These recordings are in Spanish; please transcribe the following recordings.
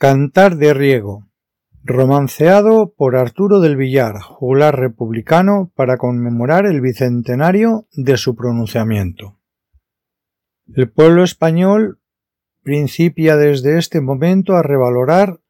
Cantar de Riego. Romanceado por Arturo del Villar, juglar republicano, para conmemorar el bicentenario de su pronunciamiento. El pueblo español principia desde este momento a revalorar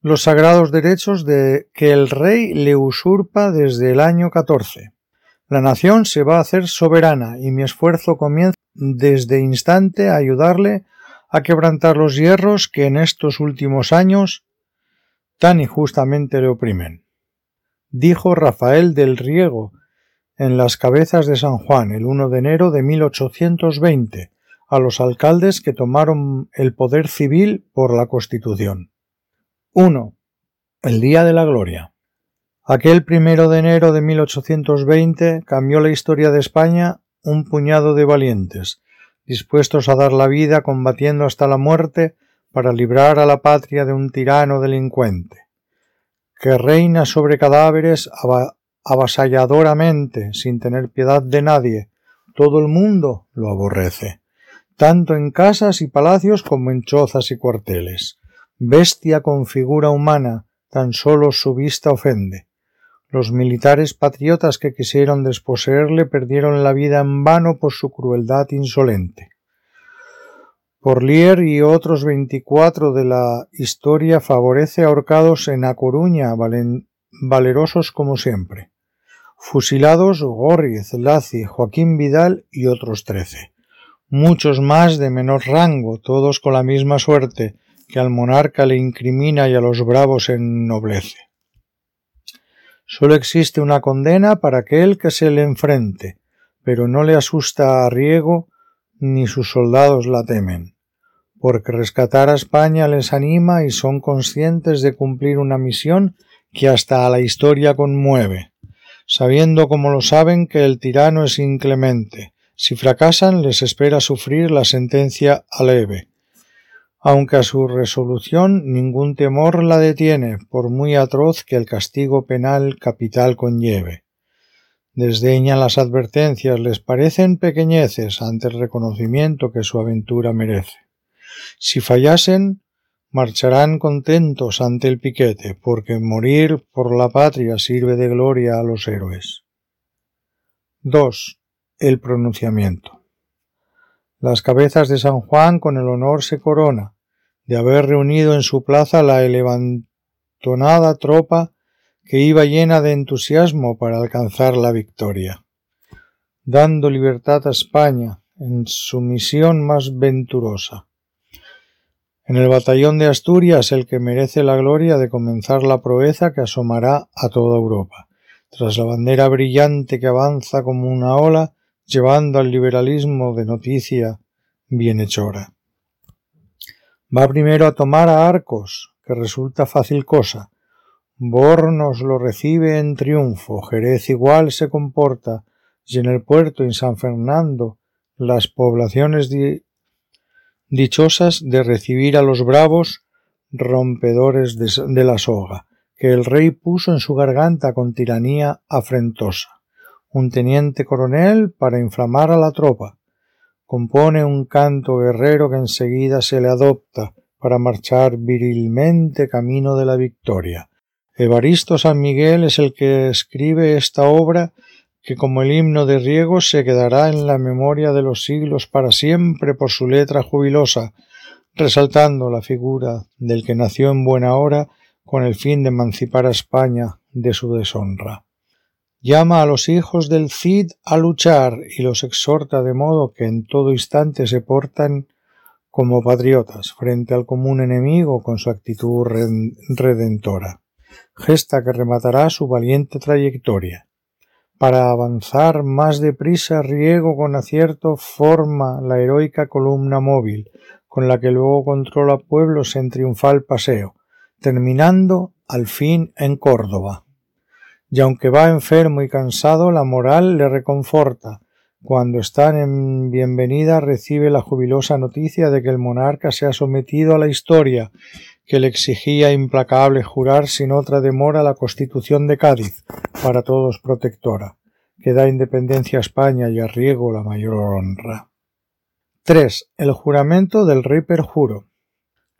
los sagrados derechos de que el rey le usurpa desde el año 14. La nación se va a hacer soberana y mi esfuerzo comienza desde instante a ayudarle a quebrantar los hierros que en estos últimos años tan injustamente le oprimen. Dijo Rafael del Riego en las cabezas de San Juan el 1 de enero de 1820 a los alcaldes que tomaron el poder civil por la Constitución. 1. El Día de la Gloria. Aquel primero de enero de 1820 cambió la historia de España un puñado de valientes, dispuestos a dar la vida combatiendo hasta la muerte para librar a la patria de un tirano delincuente, que reina sobre cadáveres avasalladoramente, sin tener piedad de nadie. Todo el mundo lo aborrece, tanto en casas y palacios como en chozas y cuarteles. Bestia con figura humana, tan solo su vista ofende. Los militares patriotas que quisieron desposeerle perdieron la vida en vano por su crueldad insolente. Porlier y otros veinticuatro de la historia favorece ahorcados en A Coruña, valerosos como siempre. Fusilados Gorriz, Lazi, Joaquín Vidal y otros trece. Muchos más de menor rango, todos con la misma suerte, que al monarca le incrimina y a los bravos ennoblece. Sólo existe una condena para aquel que se le enfrente, pero no le asusta a Riego ni sus soldados la temen, porque rescatar a España les anima y son conscientes de cumplir una misión que hasta a la historia conmueve, sabiendo como lo saben que el tirano es inclemente. Si fracasan les espera sufrir la sentencia aleve, aunque a su resolución ningún temor la detiene, por muy atroz que el castigo penal capital conlleve. Desdeñan las advertencias, les parecen pequeñeces ante el reconocimiento que su aventura merece. Si fallasen, marcharán contentos ante el piquete, porque morir por la patria sirve de gloria a los héroes. 2. El pronunciamiento. Las cabezas de San Juan con el honor se corona de haber reunido en su plaza la elevantonada tropa que iba llena de entusiasmo para alcanzar la victoria, dando libertad a España en su misión más venturosa. En el batallón de Asturias el que merece la gloria de comenzar la proeza que asomará a toda Europa, tras la bandera brillante que avanza como una ola llevando al liberalismo de noticia bienhechora. Va primero a tomar a Arcos, que resulta fácil cosa. Bornos lo recibe en triunfo, Jerez igual se comporta, y en el puerto en San Fernando las poblaciones dichosas de recibir a los bravos rompedores de la soga, que el rey puso en su garganta con tiranía afrentosa un teniente coronel para inflamar a la tropa. Compone un canto guerrero que enseguida se le adopta para marchar virilmente camino de la victoria. Evaristo San Miguel es el que escribe esta obra que como el himno de Riego se quedará en la memoria de los siglos para siempre por su letra jubilosa, resaltando la figura del que nació en buena hora con el fin de emancipar a España de su deshonra llama a los hijos del Cid a luchar y los exhorta de modo que en todo instante se portan como patriotas frente al común enemigo con su actitud redentora, gesta que rematará su valiente trayectoria. Para avanzar más deprisa riego con acierto forma la heroica columna móvil, con la que luego controla pueblos en triunfal paseo, terminando al fin en Córdoba y aunque va enfermo y cansado, la moral le reconforta. Cuando están en bienvenida recibe la jubilosa noticia de que el monarca se ha sometido a la historia, que le exigía implacable jurar sin otra demora la Constitución de Cádiz, para todos protectora, que da independencia a España y a Riego la mayor honra. 3. El juramento del rey perjuro.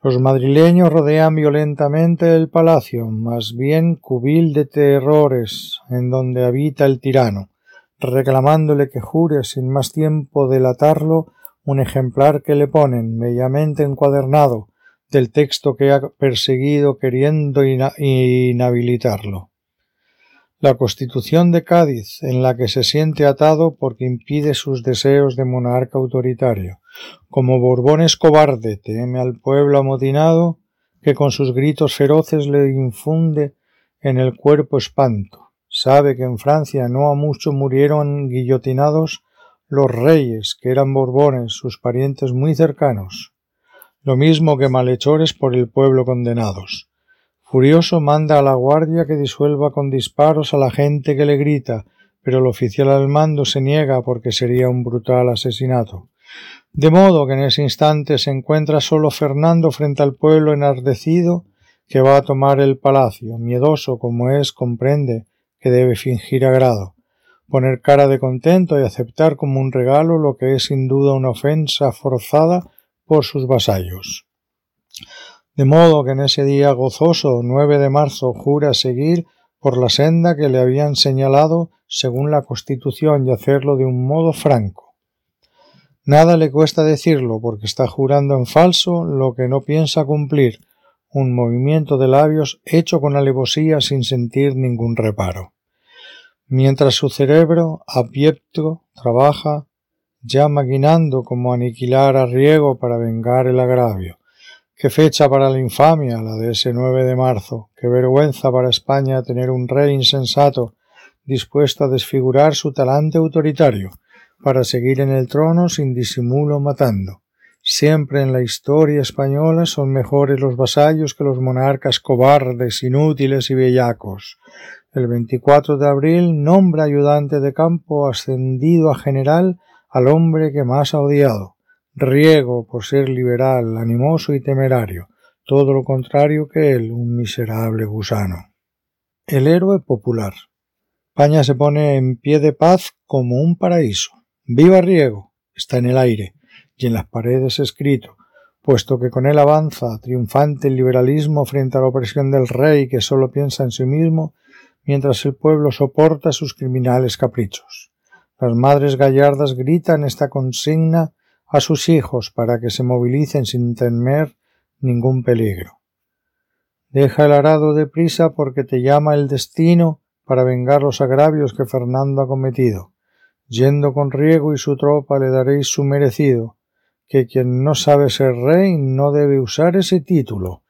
Los madrileños rodean violentamente el palacio, más bien cubil de terrores, en donde habita el tirano, reclamándole que jure sin más tiempo delatarlo un ejemplar que le ponen, bellamente encuadernado, del texto que ha perseguido queriendo inhabilitarlo. La Constitución de Cádiz, en la que se siente atado porque impide sus deseos de monarca autoritario. Como Borbón es cobarde, teme al pueblo amotinado, que con sus gritos feroces le infunde en el cuerpo espanto. Sabe que en Francia no a mucho murieron guillotinados los reyes, que eran Borbones, sus parientes muy cercanos lo mismo que malhechores por el pueblo condenados. Furioso manda a la guardia que disuelva con disparos a la gente que le grita, pero el oficial al mando se niega porque sería un brutal asesinato. De modo que en ese instante se encuentra solo Fernando frente al pueblo enardecido que va a tomar el palacio, miedoso como es, comprende que debe fingir agrado, poner cara de contento y aceptar como un regalo lo que es sin duda una ofensa forzada por sus vasallos. De modo que en ese día gozoso 9 de marzo jura seguir por la senda que le habían señalado según la Constitución y hacerlo de un modo franco. Nada le cuesta decirlo porque está jurando en falso lo que no piensa cumplir, un movimiento de labios hecho con alevosía sin sentir ningún reparo. Mientras su cerebro, abyecto, trabaja, ya maquinando cómo aniquilar a Riego para vengar el agravio. Qué fecha para la infamia, la de ese 9 de marzo. Qué vergüenza para España tener un rey insensato dispuesto a desfigurar su talante autoritario para seguir en el trono sin disimulo matando. Siempre en la historia española son mejores los vasallos que los monarcas cobardes, inútiles y bellacos. El 24 de abril nombra ayudante de campo ascendido a general al hombre que más ha odiado. Riego por ser liberal, animoso y temerario, todo lo contrario que él, un miserable gusano. El héroe popular. España se pone en pie de paz como un paraíso. ¡Viva Riego! Está en el aire y en las paredes escrito, puesto que con él avanza triunfante el liberalismo frente a la opresión del rey que solo piensa en sí mismo, mientras el pueblo soporta sus criminales caprichos. Las madres gallardas gritan esta consigna a sus hijos para que se movilicen sin temer ningún peligro. Deja el arado de prisa porque te llama el destino para vengar los agravios que Fernando ha cometido. Yendo con Riego y su tropa le daréis su merecido, que quien no sabe ser rey no debe usar ese título.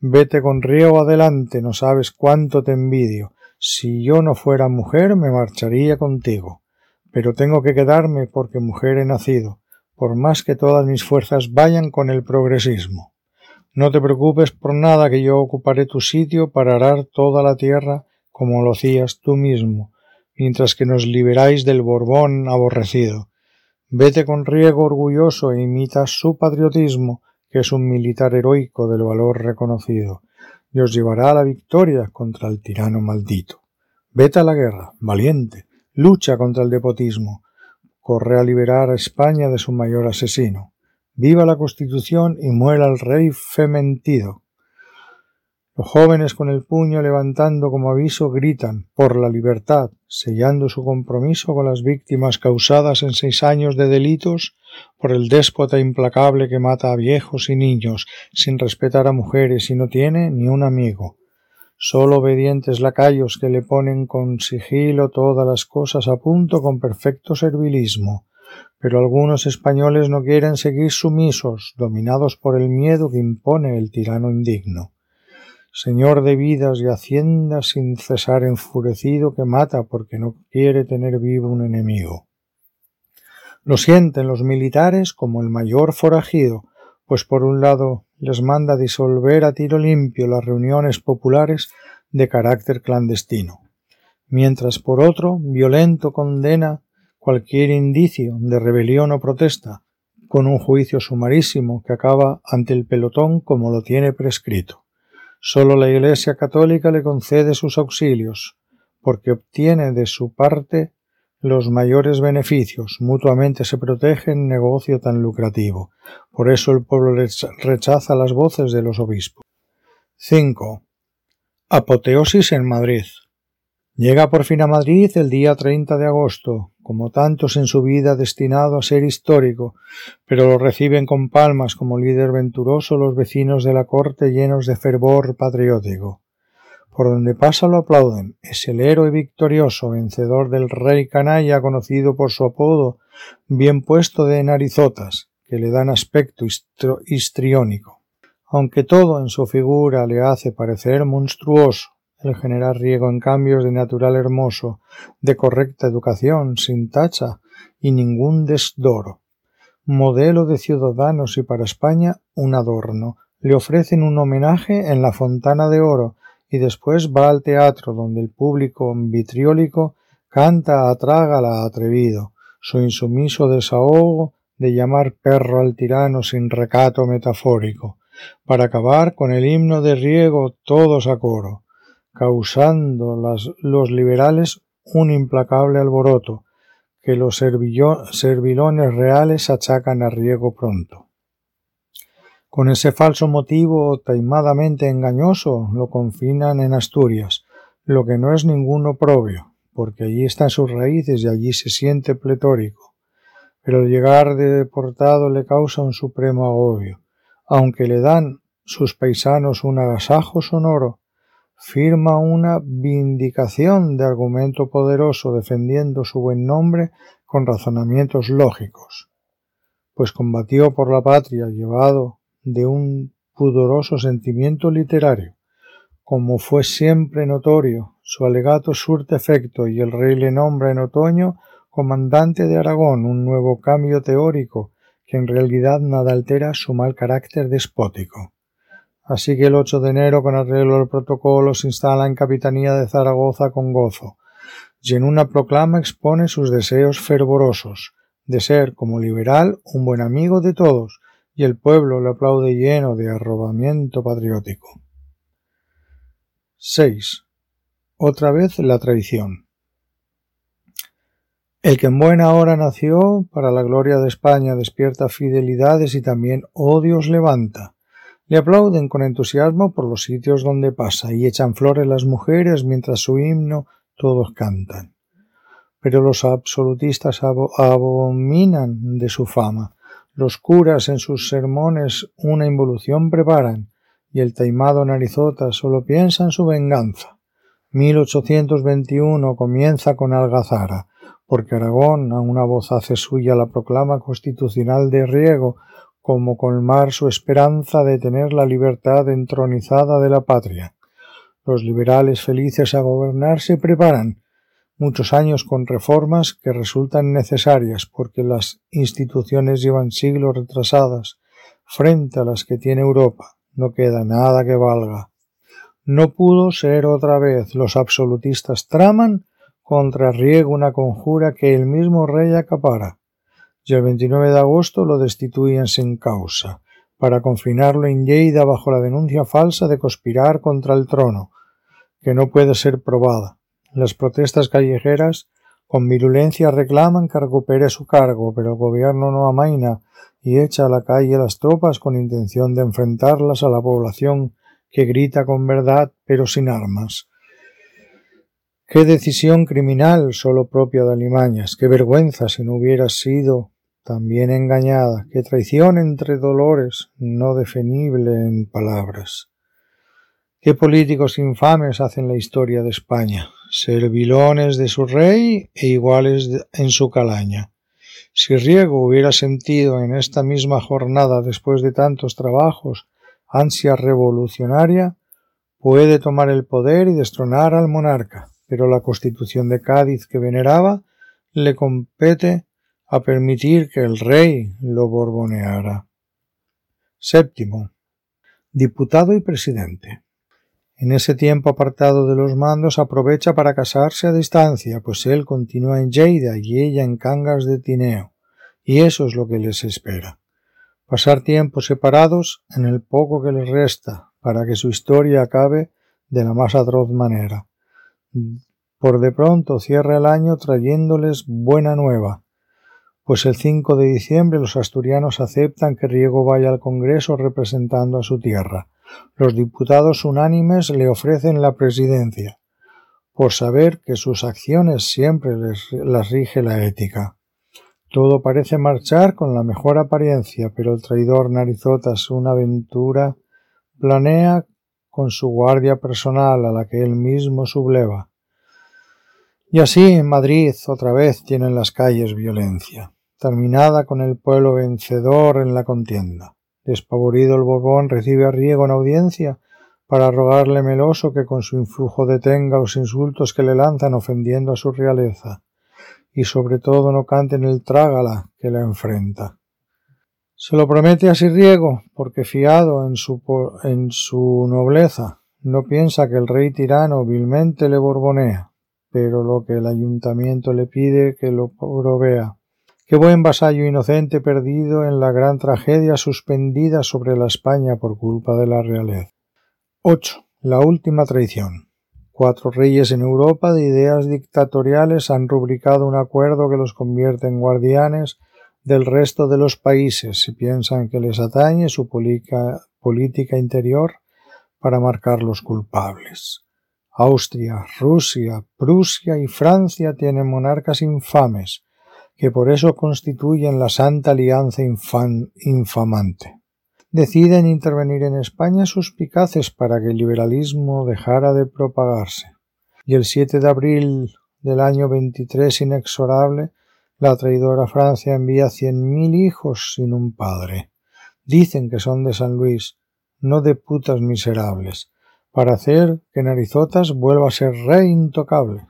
Vete con Riego adelante, no sabes cuánto te envidio. Si yo no fuera mujer me marcharía contigo pero tengo que quedarme porque mujer he nacido, por más que todas mis fuerzas vayan con el progresismo. No te preocupes por nada que yo ocuparé tu sitio para arar toda la tierra como lo hacías tú mismo, mientras que nos liberáis del Borbón aborrecido. Vete con riego orgulloso e imita su patriotismo, que es un militar heroico del valor reconocido, y os llevará a la victoria contra el tirano maldito. Vete a la guerra, valiente, Lucha contra el depotismo. Corre a liberar a España de su mayor asesino. Viva la Constitución y muera el rey fementido. Los jóvenes con el puño levantando como aviso gritan por la libertad, sellando su compromiso con las víctimas causadas en seis años de delitos por el déspota implacable que mata a viejos y niños sin respetar a mujeres y no tiene ni un amigo sólo obedientes lacayos que le ponen con sigilo todas las cosas a punto con perfecto servilismo. Pero algunos españoles no quieren seguir sumisos, dominados por el miedo que impone el tirano indigno. Señor de vidas y haciendas sin cesar enfurecido que mata porque no quiere tener vivo un enemigo. Lo sienten los militares como el mayor forajido, pues por un lado les manda disolver a tiro limpio las reuniones populares de carácter clandestino, mientras por otro violento condena cualquier indicio de rebelión o protesta con un juicio sumarísimo que acaba ante el pelotón como lo tiene prescrito. Sólo la Iglesia católica le concede sus auxilios, porque obtiene de su parte los mayores beneficios, mutuamente se protegen negocio tan lucrativo. Por eso el pueblo rechaza las voces de los obispos. 5. Apoteosis en Madrid. Llega por fin a Madrid el día 30 de agosto, como tantos en su vida destinado a ser histórico, pero lo reciben con palmas como líder venturoso los vecinos de la corte llenos de fervor patriótico. Por donde pasa lo aplauden. Es el héroe victorioso, vencedor del rey canalla, conocido por su apodo bien puesto de narizotas, que le dan aspecto histriónico. Aunque todo en su figura le hace parecer monstruoso, el general Riego, en cambio, de natural hermoso, de correcta educación, sin tacha y ningún desdoro. Modelo de ciudadanos y para España un adorno. Le ofrecen un homenaje en la Fontana de Oro y después va al teatro donde el público vitriólico canta a trágala atrevido, su insumiso desahogo de llamar perro al tirano sin recato metafórico, para acabar con el himno de Riego todos a coro causando los liberales un implacable alboroto, que los servilones reales achacan a riego pronto. Con ese falso motivo taimadamente engañoso lo confinan en Asturias, lo que no es ningún oprobio, porque allí están sus raíces y allí se siente pletórico. Pero el llegar de deportado le causa un supremo agobio, aunque le dan sus paisanos un agasajo sonoro, firma una vindicación de argumento poderoso defendiendo su buen nombre con razonamientos lógicos, pues combatió por la patria llevado de un pudoroso sentimiento literario. Como fue siempre notorio, su alegato surte efecto y el rey le nombra en otoño comandante de Aragón, un nuevo cambio teórico que en realidad nada altera su mal carácter despótico. Así que el 8 de enero, con arreglo al protocolo, se instala en Capitanía de Zaragoza con gozo, y en una proclama expone sus deseos fervorosos de ser, como liberal, un buen amigo de todos, y el pueblo le aplaude lleno de arrobamiento patriótico. 6. Otra vez la traición. El que en buena hora nació, para la gloria de España despierta fidelidades y también odios levanta le aplauden con entusiasmo por los sitios donde pasa y echan flores las mujeres mientras su himno todos cantan. Pero los absolutistas abominan de su fama. Los curas en sus sermones una involución preparan y el taimado narizota solo piensa en su venganza. 1821 comienza con Algazara, porque Aragón a una voz hace suya la proclama constitucional de Riego como colmar su esperanza de tener la libertad entronizada de la patria. Los liberales felices a gobernar se preparan muchos años con reformas que resultan necesarias porque las instituciones llevan siglos retrasadas frente a las que tiene Europa. No queda nada que valga. No pudo ser otra vez. Los absolutistas traman contra Riego una conjura que el mismo rey acapara y el 29 de agosto lo destituyen sin causa, para confinarlo en Lleida bajo la denuncia falsa de conspirar contra el trono, que no puede ser probada. Las protestas callejeras con virulencia reclaman que recupere su cargo, pero el gobierno no amaina y echa a la calle las tropas con intención de enfrentarlas a la población que grita con verdad pero sin armas. Qué decisión criminal solo propia de Alimañas, qué vergüenza si no hubiera sido también engañada, que traición entre dolores no definible en palabras. ¿Qué políticos infames hacen la historia de España? Servilones de su rey e iguales en su calaña. Si Riego hubiera sentido en esta misma jornada, después de tantos trabajos, ansia revolucionaria, puede tomar el poder y destronar al monarca, pero la constitución de Cádiz que veneraba le compete a permitir que el rey lo borboneara. Séptimo. Diputado y presidente. En ese tiempo apartado de los mandos aprovecha para casarse a distancia, pues él continúa en Lleida y ella en Cangas de Tineo, y eso es lo que les espera. Pasar tiempos separados en el poco que les resta, para que su historia acabe de la más atroz manera por de pronto cierra el año trayéndoles buena nueva, pues el 5 de diciembre los asturianos aceptan que Riego vaya al Congreso representando a su tierra. Los diputados unánimes le ofrecen la presidencia, por saber que sus acciones siempre les, las rige la ética. Todo parece marchar con la mejor apariencia, pero el traidor Narizotas una aventura planea con su guardia personal a la que él mismo subleva. Y así en Madrid otra vez tienen las calles violencia, terminada con el pueblo vencedor en la contienda. Despavorido el Borbón recibe a Riego en audiencia para rogarle meloso que con su influjo detenga los insultos que le lanzan ofendiendo a su realeza, y sobre todo no canten el trágala que la enfrenta. Se lo promete así Riego, porque fiado en su, en su nobleza, no piensa que el rey tirano vilmente le borbonea, pero lo que el ayuntamiento le pide que lo provea. Qué buen vasallo inocente perdido en la gran tragedia suspendida sobre la España por culpa de la realeza. 8. La última traición. Cuatro reyes en Europa de ideas dictatoriales han rubricado un acuerdo que los convierte en guardianes del resto de los países si piensan que les atañe su política interior para marcar los culpables. Austria, Rusia, Prusia y Francia tienen monarcas infames, que por eso constituyen la Santa Alianza infamante deciden intervenir en España suspicaces para que el liberalismo dejara de propagarse. Y el 7 de abril del año 23 inexorable, la traidora Francia envía cien mil hijos sin un padre. Dicen que son de San Luis, no de putas miserables, para hacer que Narizotas vuelva a ser rey intocable.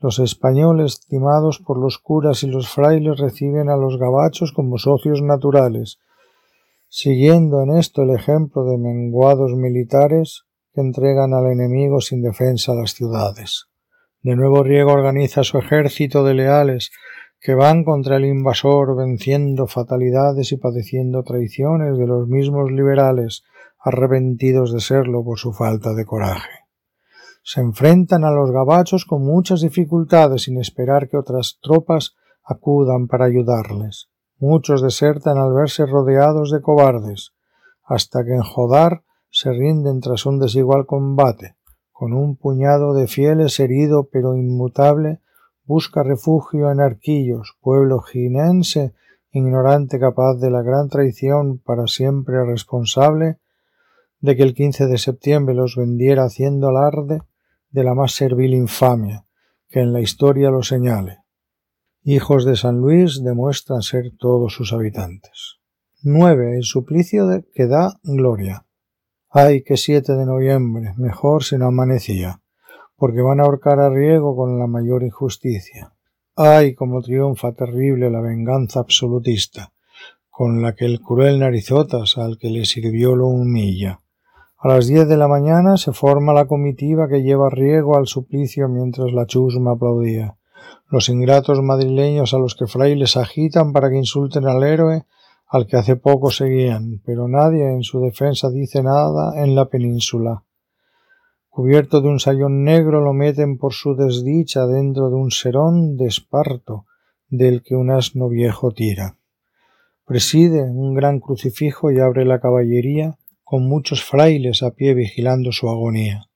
Los españoles, timados por los curas y los frailes, reciben a los gabachos como socios naturales, siguiendo en esto el ejemplo de menguados militares que entregan al enemigo sin defensa las ciudades. De nuevo Riego organiza su ejército de leales que van contra el invasor venciendo fatalidades y padeciendo traiciones de los mismos liberales arrepentidos de serlo por su falta de coraje. Se enfrentan a los gabachos con muchas dificultades sin esperar que otras tropas acudan para ayudarles. Muchos desertan al verse rodeados de cobardes, hasta que en Jodar se rinden tras un desigual combate. Con un puñado de fieles herido pero inmutable, busca refugio en Arquillos, pueblo ginense, ignorante capaz de la gran traición para siempre responsable de que el 15 de septiembre los vendiera haciendo alarde de la más servil infamia, que en la historia lo señale hijos de San Luis demuestran ser todos sus habitantes. 9. El suplicio que da gloria. Ay, que 7 de noviembre, mejor si no amanecía, porque van a ahorcar a Riego con la mayor injusticia. Ay, como triunfa terrible la venganza absolutista, con la que el cruel narizotas al que le sirvió lo humilla. A las diez de la mañana se forma la comitiva que lleva Riego al suplicio mientras la chusma aplaudía los ingratos madrileños a los que frailes agitan para que insulten al héroe al que hace poco seguían, pero nadie en su defensa dice nada en la península. Cubierto de un sayón negro lo meten por su desdicha dentro de un serón de esparto del que un asno viejo tira. Preside un gran crucifijo y abre la caballería con muchos frailes a pie vigilando su agonía.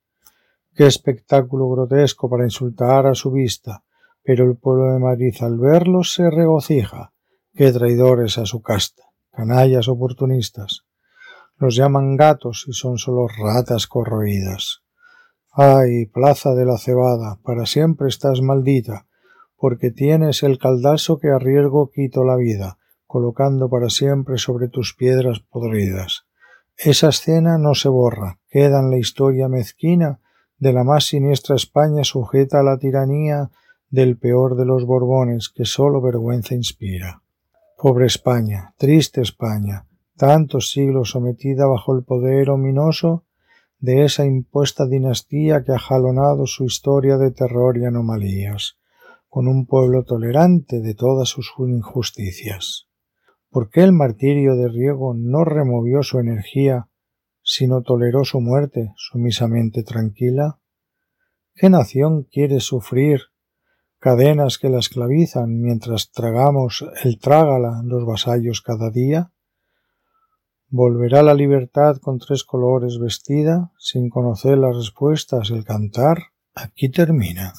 Qué espectáculo grotesco para insultar a su vista, pero el pueblo de Madrid al verlos se regocija. Qué traidores a su casta, canallas oportunistas. Los llaman gatos y son solo ratas corroídas. Ay, plaza de la cebada, para siempre estás maldita, porque tienes el caldazo que a riesgo quito la vida, colocando para siempre sobre tus piedras podridas. Esa escena no se borra, queda en la historia mezquina de la más siniestra España sujeta a la tiranía del peor de los Borbones que sólo vergüenza inspira. Pobre España, triste España, tantos siglos sometida bajo el poder ominoso de esa impuesta dinastía que ha jalonado su historia de terror y anomalías, con un pueblo tolerante de todas sus injusticias. ¿Por qué el martirio de Riego no removió su energía, sino toleró su muerte sumisamente tranquila? ¿Qué nación quiere sufrir cadenas que la esclavizan mientras tragamos el trágala los vasallos cada día? ¿Volverá la libertad con tres colores vestida sin conocer las respuestas el cantar? Aquí termina.